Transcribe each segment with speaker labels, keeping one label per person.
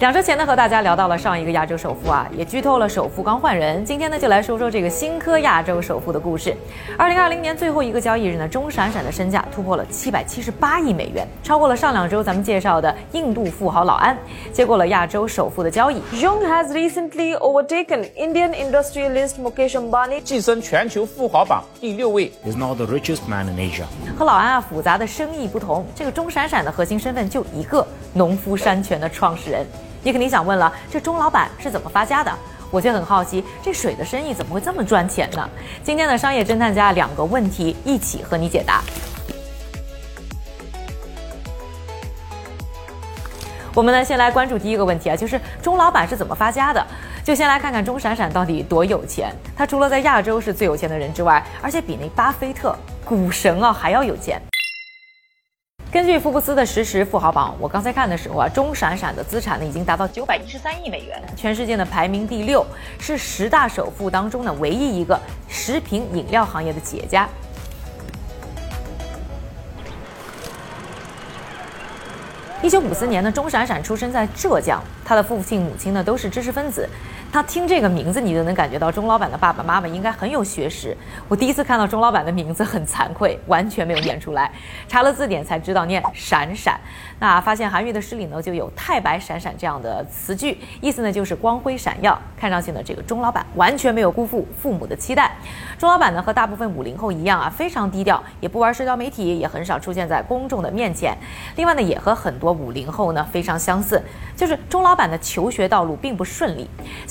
Speaker 1: 两周前呢，和大家聊到了上一个亚洲首富啊，也剧透了首富刚换人。今天呢，就来说说这个新科亚洲首富的故事。二零二零年最后一个交易日呢，钟闪闪的身价突破了七百七十八亿美元，超过了上两周咱们介绍的印度富豪老安，接过了亚洲首富的交易。
Speaker 2: Jung has recently overtaken Indian industrialist Mukesh Ambani，
Speaker 3: 跻身全球富豪榜第六位。
Speaker 4: He's now the richest man in Asia。
Speaker 1: 和老安啊复杂的生意不同，这个钟闪闪的核心身份就一个农夫山泉的创始人。你肯定想问了，这钟老板是怎么发家的？我却很好奇，这水的生意怎么会这么赚钱呢？今天的商业侦探家两个问题一起和你解答。我们呢，先来关注第一个问题啊，就是钟老板是怎么发家的？就先来看看钟闪闪到底多有钱。他除了在亚洲是最有钱的人之外，而且比那巴菲特、股神啊还要有钱。根据福布斯的实时富豪榜，我刚才看的时候啊，钟闪闪的资产呢已经达到九百一十三亿美元，全世界的排名第六，是十大首富当中呢唯一一个食品饮料行业的企业家。一九五四年呢，钟闪闪出生在浙江，他的父亲母亲呢都是知识分子。他听这个名字，你就能感觉到钟老板的爸爸妈妈应该很有学识。我第一次看到钟老板的名字，很惭愧，完全没有念出来。查了字典才知道念闪闪。那发现韩愈的诗里呢，就有太白闪闪这样的词句，意思呢就是光辉闪耀。看上去呢，这个钟老板完全没有辜负父母的期待。钟老板呢和大部分五零后一样啊，非常低调，也不玩社交媒体，也很少出现在公众的面前。另外呢，也和很多五零后呢非常相似，就是钟老板的求学道路并不顺利。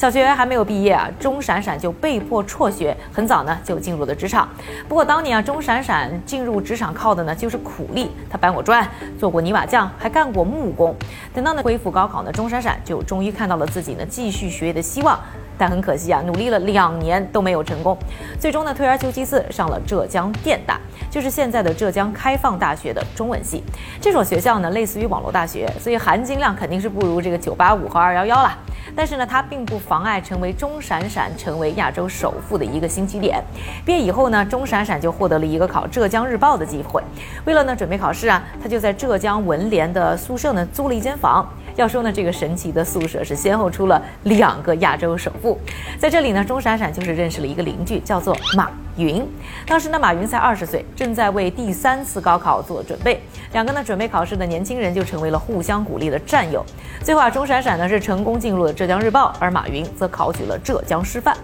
Speaker 1: 小学还没有毕业啊，钟闪闪就被迫辍学，很早呢就进入了职场。不过当年啊，钟闪闪进入职场靠的呢就是苦力，他搬过砖，做过泥瓦匠，还干过木工。等到呢恢复高考呢，钟闪闪就终于看到了自己呢继续学业的希望。但很可惜啊，努力了两年都没有成功，最终呢退而求其次上了浙江电大，就是现在的浙江开放大学的中文系。这所学校呢类似于网络大学，所以含金量肯定是不如这个九八五和二幺幺了。但是呢，它并不妨碍成为钟闪闪成为亚洲首富的一个新起点。毕业以后呢，钟闪闪就获得了一个考浙江日报的机会。为了呢准备考试啊，他就在浙江文联的宿舍呢租了一间房。要说呢，这个神奇的宿舍是先后出了两个亚洲首富。在这里呢，钟闪闪就是认识了一个邻居，叫做马云。当时呢，马云才二十岁，正在为第三次高考做准备。两个呢准备考试的年轻人就成为了互相鼓励的战友。最后啊，钟闪闪呢是成功进入了浙江日报，而马云则考取了浙江师范。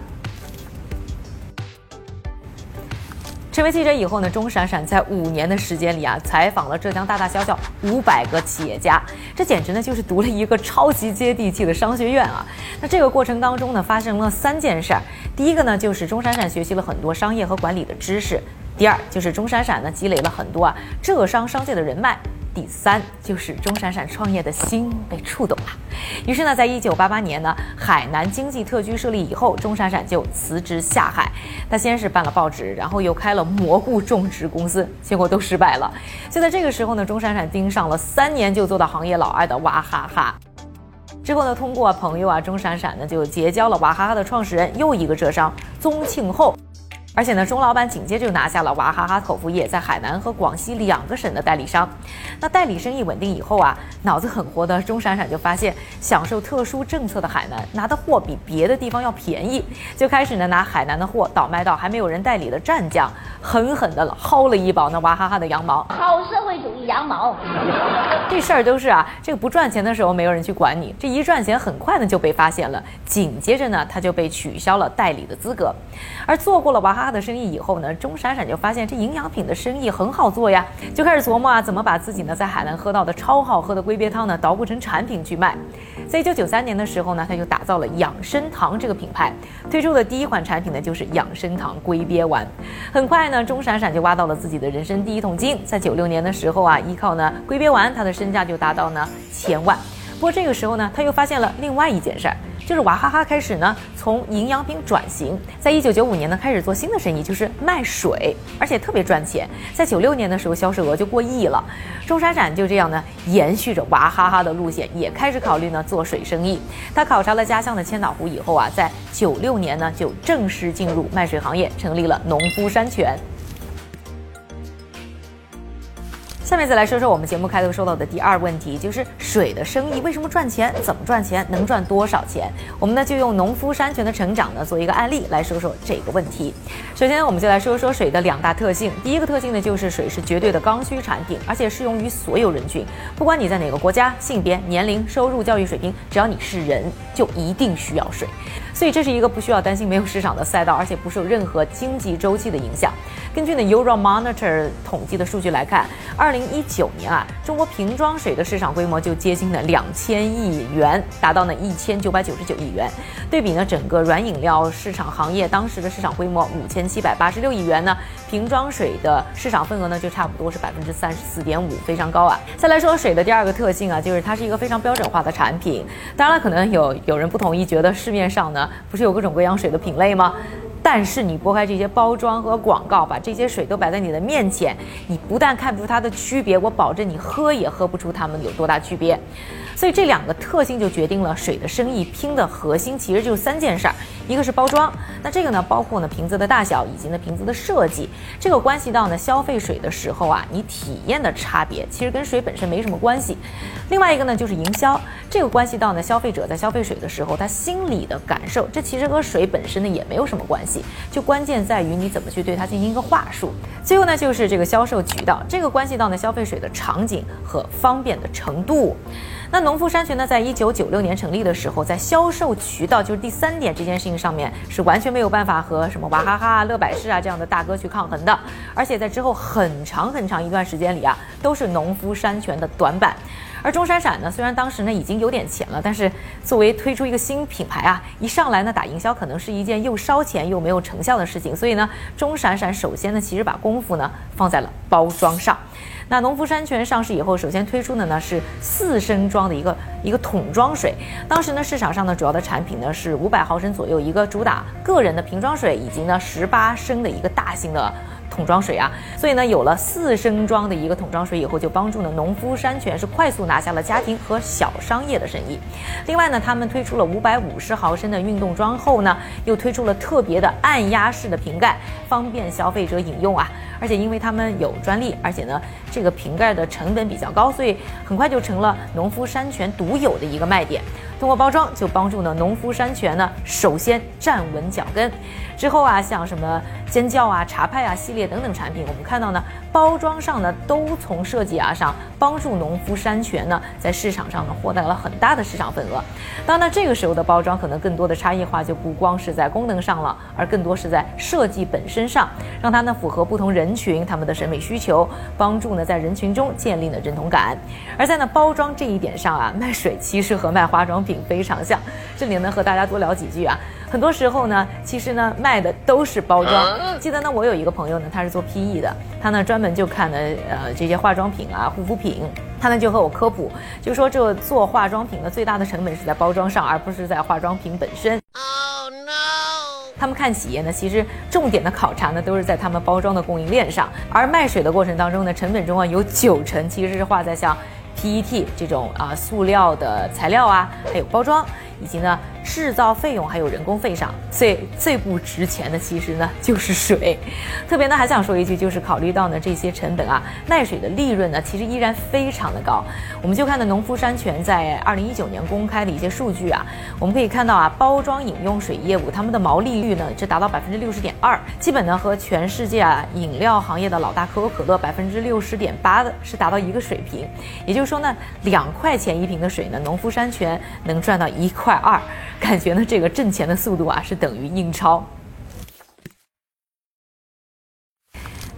Speaker 1: 成为记者以后呢，钟闪闪在五年的时间里啊，采访了浙江大大小小五百个企业家，这简直呢就是读了一个超级接地气的商学院啊。那这个过程当中呢，发生了三件事儿。第一个呢，就是钟闪闪学习了很多商业和管理的知识；第二，就是钟闪闪呢积累了很多啊浙商商界的人脉。第三就是钟闪闪创业的心被触动了，于是呢，在一九八八年呢，海南经济特区设立以后，钟闪闪就辞职下海。他先是办了报纸，然后又开了蘑菇种植公司，结果都失败了。就在这个时候呢，钟闪闪盯上了三年就做到行业老二的娃哈哈。之后呢，通过朋友啊，钟闪闪呢就结交了娃哈哈的创始人，又一个浙商宗庆后。而且呢，钟老板紧接着就拿下了娃哈哈口服液在海南和广西两个省的代理商。那代理生意稳定以后啊，脑子很活的钟闪闪就发现，享受特殊政策的海南拿的货比别的地方要便宜，就开始呢拿海南的货倒卖到还没有人代理的湛江，狠狠的薅了一包那娃哈哈的羊毛。
Speaker 5: 好社会主义羊毛，
Speaker 1: 这事儿都是啊，这个不赚钱的时候没有人去管你，这一赚钱很快呢就被发现了，紧接着呢他就被取消了代理的资格，而做过了娃哈。他的生意以后呢，钟闪闪就发现这营养品的生意很好做呀，就开始琢磨啊，怎么把自己呢在海南喝到的超好喝的龟鳖汤呢捣鼓成产品去卖。在一九九三年的时候呢，他就打造了养生堂这个品牌，推出的第一款产品呢就是养生堂龟鳖丸。很快呢，钟闪闪就挖到了自己的人生第一桶金。在九六年的时候啊，依靠呢龟鳖丸，他的身价就达到呢千万。不过这个时候呢，他又发现了另外一件事儿。就是娃哈哈开始呢，从营养品转型，在一九九五年呢开始做新的生意，就是卖水，而且特别赚钱。在九六年的时候，销售额就过亿了。钟闪闪就这样呢，延续着娃哈哈的路线，也开始考虑呢做水生意。他考察了家乡的千岛湖以后啊，在九六年呢就正式进入卖水行业，成立了农夫山泉。下面再来说说我们节目开头说到的第二问题，就是水的生意为什么赚钱？怎么赚钱？能赚多少钱？我们呢就用农夫山泉的成长呢做一个案例来说说这个问题。首先，我们就来说说水的两大特性。第一个特性呢，就是水是绝对的刚需产品，而且适用于所有人群，不管你在哪个国家、性别、年龄、收入、教育水平，只要你是人，就一定需要水。所以这是一个不需要担心没有市场的赛道，而且不受任何经济周期的影响。根据呢 Euromonitor 统计的数据来看，二零一九年啊，中国瓶装水的市场规模就接近了两千亿元，达到呢一千九百九十九亿元。对比呢整个软饮料市场行业当时的市场规模五千七百八十六亿元呢，瓶装水的市场份额呢就差不多是百分之三十四点五，非常高啊。再来说水的第二个特性啊，就是它是一个非常标准化的产品。当然了，可能有有人不同意，觉得市面上呢。不是有各种各样水的品类吗？但是你拨开这些包装和广告，把这些水都摆在你的面前，你不但看不出它的区别，我保证你喝也喝不出它们有多大区别。所以这两个特性就决定了水的生意拼的核心其实就是三件事儿，一个是包装，那这个呢包括呢瓶子的大小以及呢瓶子的设计，这个关系到呢消费水的时候啊你体验的差别，其实跟水本身没什么关系。另外一个呢就是营销，这个关系到呢消费者在消费水的时候他心里的感受，这其实和水本身呢也没有什么关系，就关键在于你怎么去对它进行一个话术。最后呢就是这个销售渠道，这个关系到呢消费水的场景和方便的程度。那农夫山泉呢，在一九九六年成立的时候，在销售渠道，就是第三点这件事情上面，是完全没有办法和什么娃哈哈、乐百氏啊这样的大哥去抗衡的。而且在之后很长很长一段时间里啊，都是农夫山泉的短板。而钟闪闪呢，虽然当时呢已经有点钱了，但是作为推出一个新品牌啊，一上来呢打营销可能是一件又烧钱又没有成效的事情。所以呢，钟闪闪首先呢，其实把功夫呢放在了包装上。那农夫山泉上市以后，首先推出的呢是四升装的一个一个桶装水。当时呢市场上呢主要的产品呢是五百毫升左右一个主打个人的瓶装水，以及呢十八升的一个大型的。桶装水啊，所以呢，有了四升装的一个桶装水以后，就帮助呢农夫山泉是快速拿下了家庭和小商业的生意。另外呢，他们推出了五百五十毫升的运动装后呢，又推出了特别的按压式的瓶盖，方便消费者饮用啊。而且因为他们有专利，而且呢这个瓶盖的成本比较高，所以很快就成了农夫山泉独有的一个卖点。通过包装就帮助呢农夫山泉呢首先站稳脚跟。之后啊，像什么尖叫啊、茶派啊系列等等产品，我们看到呢，包装上呢都从设计啊上帮助农夫山泉呢在市场上呢获得了很大的市场份额。当然，这个时候的包装可能更多的差异化就不光是在功能上了，而更多是在设计本身上，让它呢符合不同人群他们的审美需求，帮助呢在人群中建立了认同感。而在呢包装这一点上啊，卖水其实和卖化妆品非常像。这里呢和大家多聊几句啊。很多时候呢，其实呢卖的都是包装。记得呢，我有一个朋友呢，他是做 PE 的，他呢专门就看的呃这些化妆品啊、护肤品，他呢就和我科普，就说这做化妆品的最大的成本是在包装上，而不是在化妆品本身。他们看企业呢，其实重点的考察呢都是在他们包装的供应链上，而卖水的过程当中呢，成本中啊有九成其实是花在像 PET 这种啊塑料的材料啊，还有包装。以及呢，制造费用还有人工费上，最最不值钱的其实呢就是水。特别呢还想说一句，就是考虑到呢这些成本啊，卖水的利润呢其实依然非常的高。我们就看呢农夫山泉在二零一九年公开的一些数据啊，我们可以看到啊，包装饮用水业务他们的毛利率呢是达到百分之六十点二，基本呢和全世界啊饮料行业的老大可口可乐百分之六十点八的是达到一个水平。也就是说呢，两块钱一瓶的水呢，农夫山泉能赚到一。块二，感觉呢这个挣钱的速度啊是等于印钞。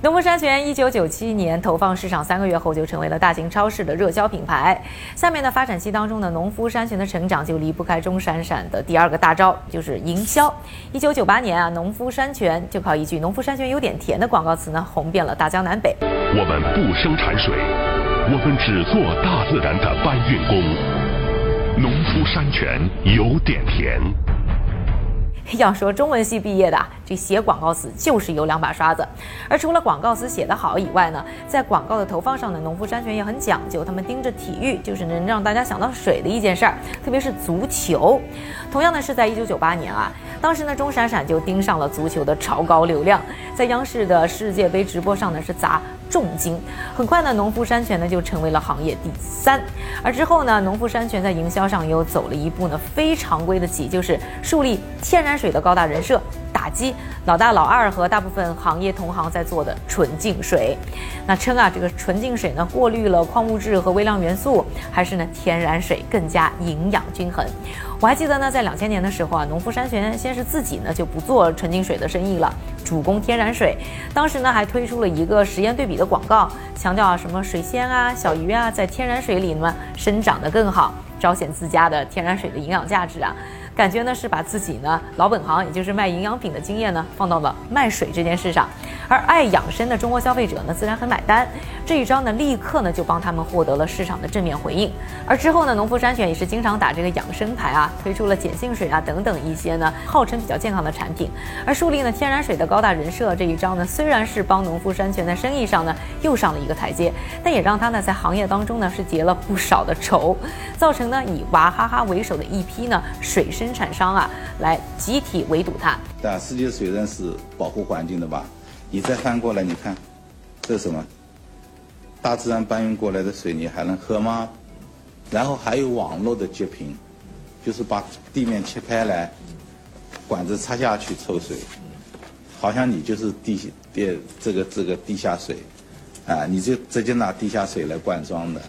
Speaker 1: 农夫山泉一九九七年投放市场三个月后就成为了大型超市的热销品牌。下面的发展期当中呢，农夫山泉的成长就离不开钟闪闪的第二个大招，就是营销。一九九八年啊，农夫山泉就靠一句“农夫山泉有点甜”的广告词呢，红遍了大江南北。
Speaker 6: 我们不生产水，我们只做大自然的搬运工。农夫山泉有点甜。
Speaker 1: 要说中文系毕业的，这写广告词就是有两把刷子。而除了广告词写得好以外呢，在广告的投放上呢，农夫山泉也很讲究。他们盯着体育，就是能让大家想到水的一件事儿，特别是足球。同样呢，是在一九九八年啊，当时呢，钟闪闪就盯上了足球的超高流量，在央视的世界杯直播上呢，是砸重金。很快呢，农夫山泉呢就成为了行业第三。而之后呢，农夫山泉在营销上又走了一步呢非常规的棋，就是树立天然水的高大人设。打击老大老二和大部分行业同行在做的纯净水，那称啊这个纯净水呢过滤了矿物质和微量元素，还是呢天然水更加营养均衡。我还记得呢，在两千年的时候啊，农夫山泉先是自己呢就不做纯净水的生意了，主攻天然水。当时呢还推出了一个实验对比的广告，强调啊什么水仙啊、小鱼啊在天然水里呢生长得更好，彰显自家的天然水的营养价值啊。感觉呢是把自己呢老本行，也就是卖营养品的经验呢放到了卖水这件事上，而爱养生的中国消费者呢自然很买单。这一招呢立刻呢就帮他们获得了市场的正面回应。而之后呢，农夫山泉也是经常打这个养生牌啊，推出了碱性水啊等等一些呢号称比较健康的产品。而树立呢天然水的高大人设这一招呢，虽然是帮农夫山泉在生意上呢又上了一个台阶，但也让他呢在行业当中呢是结了不少的仇，造成呢以娃哈哈为首的一批呢水生。产商啊，来集体围堵它。
Speaker 7: 但世界水人是保护环境的吧？你再翻过来，你看，这是什么？大自然搬运过来的水，你还能喝吗？然后还有网络的截屏，就是把地面切开来，管子插下去抽水，好像你就是地地这个这个地下水，啊，你就直接拿地下水来灌装的。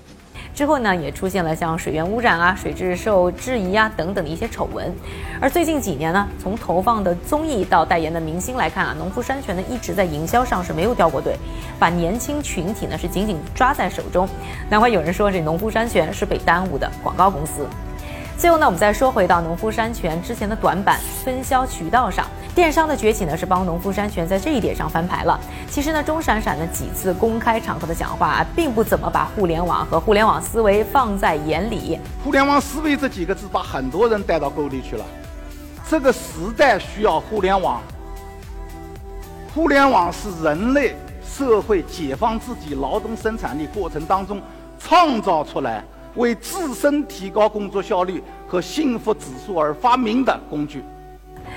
Speaker 1: 之后呢，也出现了像水源污染啊、水质受质疑啊等等的一些丑闻。而最近几年呢，从投放的综艺到代言的明星来看啊，农夫山泉呢一直在营销上是没有掉过队，把年轻群体呢是紧紧抓在手中。难怪有人说这农夫山泉是被耽误的广告公司。最后呢，我们再说回到农夫山泉之前的短板分销渠道上，电商的崛起呢是帮农夫山泉在这一点上翻牌了。其实呢，钟闪闪的几次公开场合的讲话，并不怎么把互联网和互联网思维放在眼里。
Speaker 8: 互联网思维这几个字把很多人带到沟里去了。这个时代需要互联网，互联网是人类社会解放自己劳动生产力过程当中创造出来。为自身提高工作效率和幸福指数而发明的工具。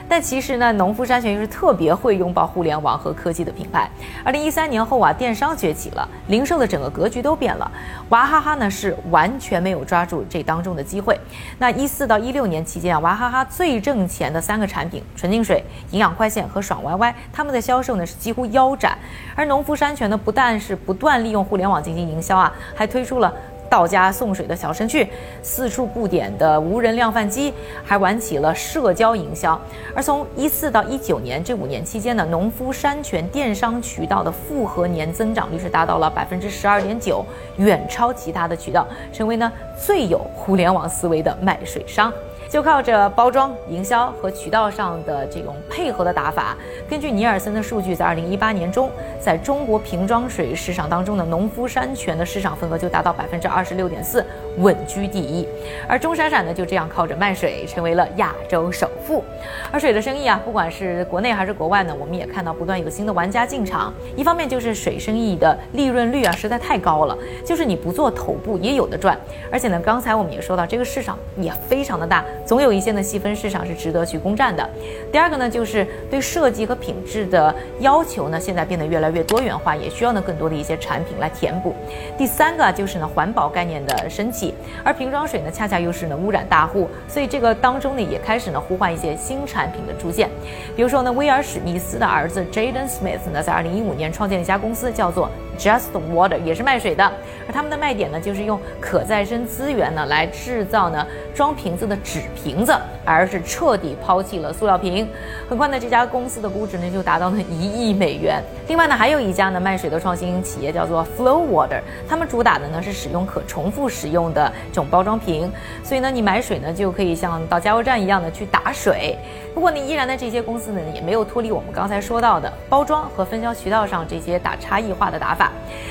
Speaker 1: 但其实呢，农夫山泉又是特别会拥抱互联网和科技的品牌。二零一三年后啊，电商崛起了，零售的整个格局都变了。娃哈哈呢是完全没有抓住这当中的机会。那一四到一六年期间啊，娃哈哈最挣钱的三个产品——纯净水、营养快线和爽歪歪，他们的销售呢是几乎腰斩。而农夫山泉呢，不但是不断利用互联网进行营销啊，还推出了。到家送水的小程序，四处布点的无人量贩机，还玩起了社交营销。而从一四到一九年这五年期间呢，农夫山泉电商渠道的复合年增长率是达到了百分之十二点九，远超其他的渠道，成为呢最有互联网思维的卖水商。就靠着包装、营销和渠道上的这种配合的打法，根据尼尔森的数据，在二零一八年中，在中国瓶装水市场当中的农夫山泉的市场份额就达到百分之二十六点四，稳居第一。而钟闪闪呢，就这样靠着卖水成为了亚洲首富。而水的生意啊，不管是国内还是国外呢，我们也看到不断有新的玩家进场。一方面就是水生意的利润率啊实在太高了，就是你不做头部也有的赚。而且呢，刚才我们也说到，这个市场也非常的大。总有一些呢细分市场是值得去攻占的。第二个呢，就是对设计和品质的要求呢，现在变得越来越多元化，也需要呢更多的一些产品来填补。第三个就是呢环保概念的升起，而瓶装水呢恰恰又是呢污染大户，所以这个当中呢也开始呢呼唤一些新产品的出现。比如说呢，威尔史密斯的儿子 Jaden Smith 呢，在二零一五年创建了一家公司，叫做。Just Water 也是卖水的，而他们的卖点呢，就是用可再生资源呢来制造呢装瓶子的纸瓶子，而是彻底抛弃了塑料瓶。很快呢，这家公司的估值呢就达到了一亿美元。另外呢，还有一家呢卖水的创新企业叫做 Flow Water，他们主打的呢是使用可重复使用的这种包装瓶，所以呢你买水呢就可以像到加油站一样的去打水。不过呢，依然呢这些公司呢也没有脱离我们刚才说到的包装和分销渠道上这些打差异化的打法。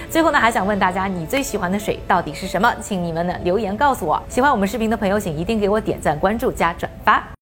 Speaker 1: 最后呢，还想问大家，你最喜欢的水到底是什么？请你们呢留言告诉我。喜欢我们视频的朋友，请一定给我点赞、关注、加转发。